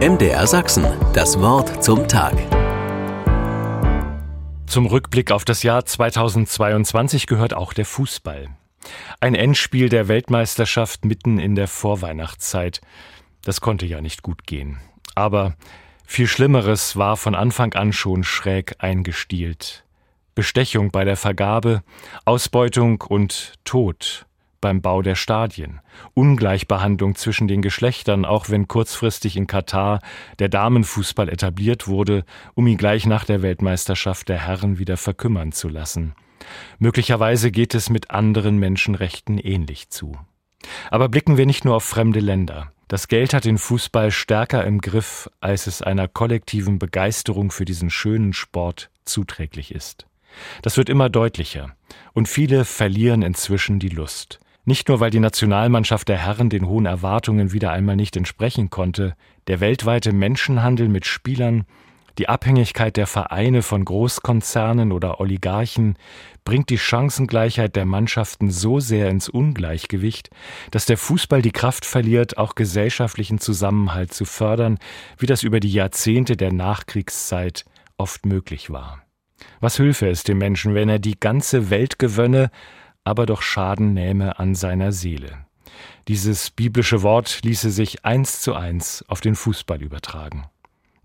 MDR Sachsen, das Wort zum Tag. Zum Rückblick auf das Jahr 2022 gehört auch der Fußball. Ein Endspiel der Weltmeisterschaft mitten in der Vorweihnachtszeit. Das konnte ja nicht gut gehen. Aber viel Schlimmeres war von Anfang an schon schräg eingestielt. Bestechung bei der Vergabe, Ausbeutung und Tod beim Bau der Stadien, Ungleichbehandlung zwischen den Geschlechtern, auch wenn kurzfristig in Katar der Damenfußball etabliert wurde, um ihn gleich nach der Weltmeisterschaft der Herren wieder verkümmern zu lassen. Möglicherweise geht es mit anderen Menschenrechten ähnlich zu. Aber blicken wir nicht nur auf fremde Länder. Das Geld hat den Fußball stärker im Griff, als es einer kollektiven Begeisterung für diesen schönen Sport zuträglich ist. Das wird immer deutlicher, und viele verlieren inzwischen die Lust. Nicht nur, weil die Nationalmannschaft der Herren den hohen Erwartungen wieder einmal nicht entsprechen konnte, der weltweite Menschenhandel mit Spielern, die Abhängigkeit der Vereine von Großkonzernen oder Oligarchen bringt die Chancengleichheit der Mannschaften so sehr ins Ungleichgewicht, dass der Fußball die Kraft verliert, auch gesellschaftlichen Zusammenhalt zu fördern, wie das über die Jahrzehnte der Nachkriegszeit oft möglich war. Was hülfe es dem Menschen, wenn er die ganze Welt gewönne, aber doch Schaden nähme an seiner Seele. Dieses biblische Wort ließe sich eins zu eins auf den Fußball übertragen.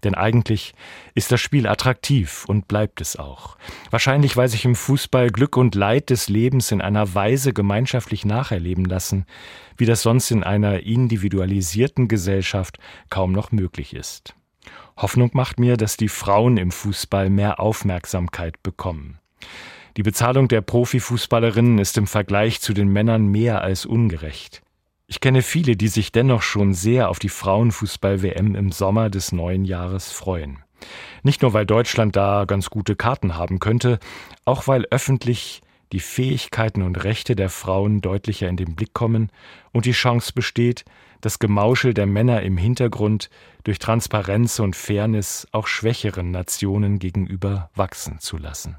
Denn eigentlich ist das Spiel attraktiv und bleibt es auch. Wahrscheinlich, weil sich im Fußball Glück und Leid des Lebens in einer Weise gemeinschaftlich nacherleben lassen, wie das sonst in einer individualisierten Gesellschaft kaum noch möglich ist. Hoffnung macht mir, dass die Frauen im Fußball mehr Aufmerksamkeit bekommen. Die Bezahlung der Profifußballerinnen ist im Vergleich zu den Männern mehr als ungerecht. Ich kenne viele, die sich dennoch schon sehr auf die Frauenfußball-WM im Sommer des neuen Jahres freuen. Nicht nur, weil Deutschland da ganz gute Karten haben könnte, auch weil öffentlich die Fähigkeiten und Rechte der Frauen deutlicher in den Blick kommen und die Chance besteht, das Gemauschel der Männer im Hintergrund durch Transparenz und Fairness auch schwächeren Nationen gegenüber wachsen zu lassen.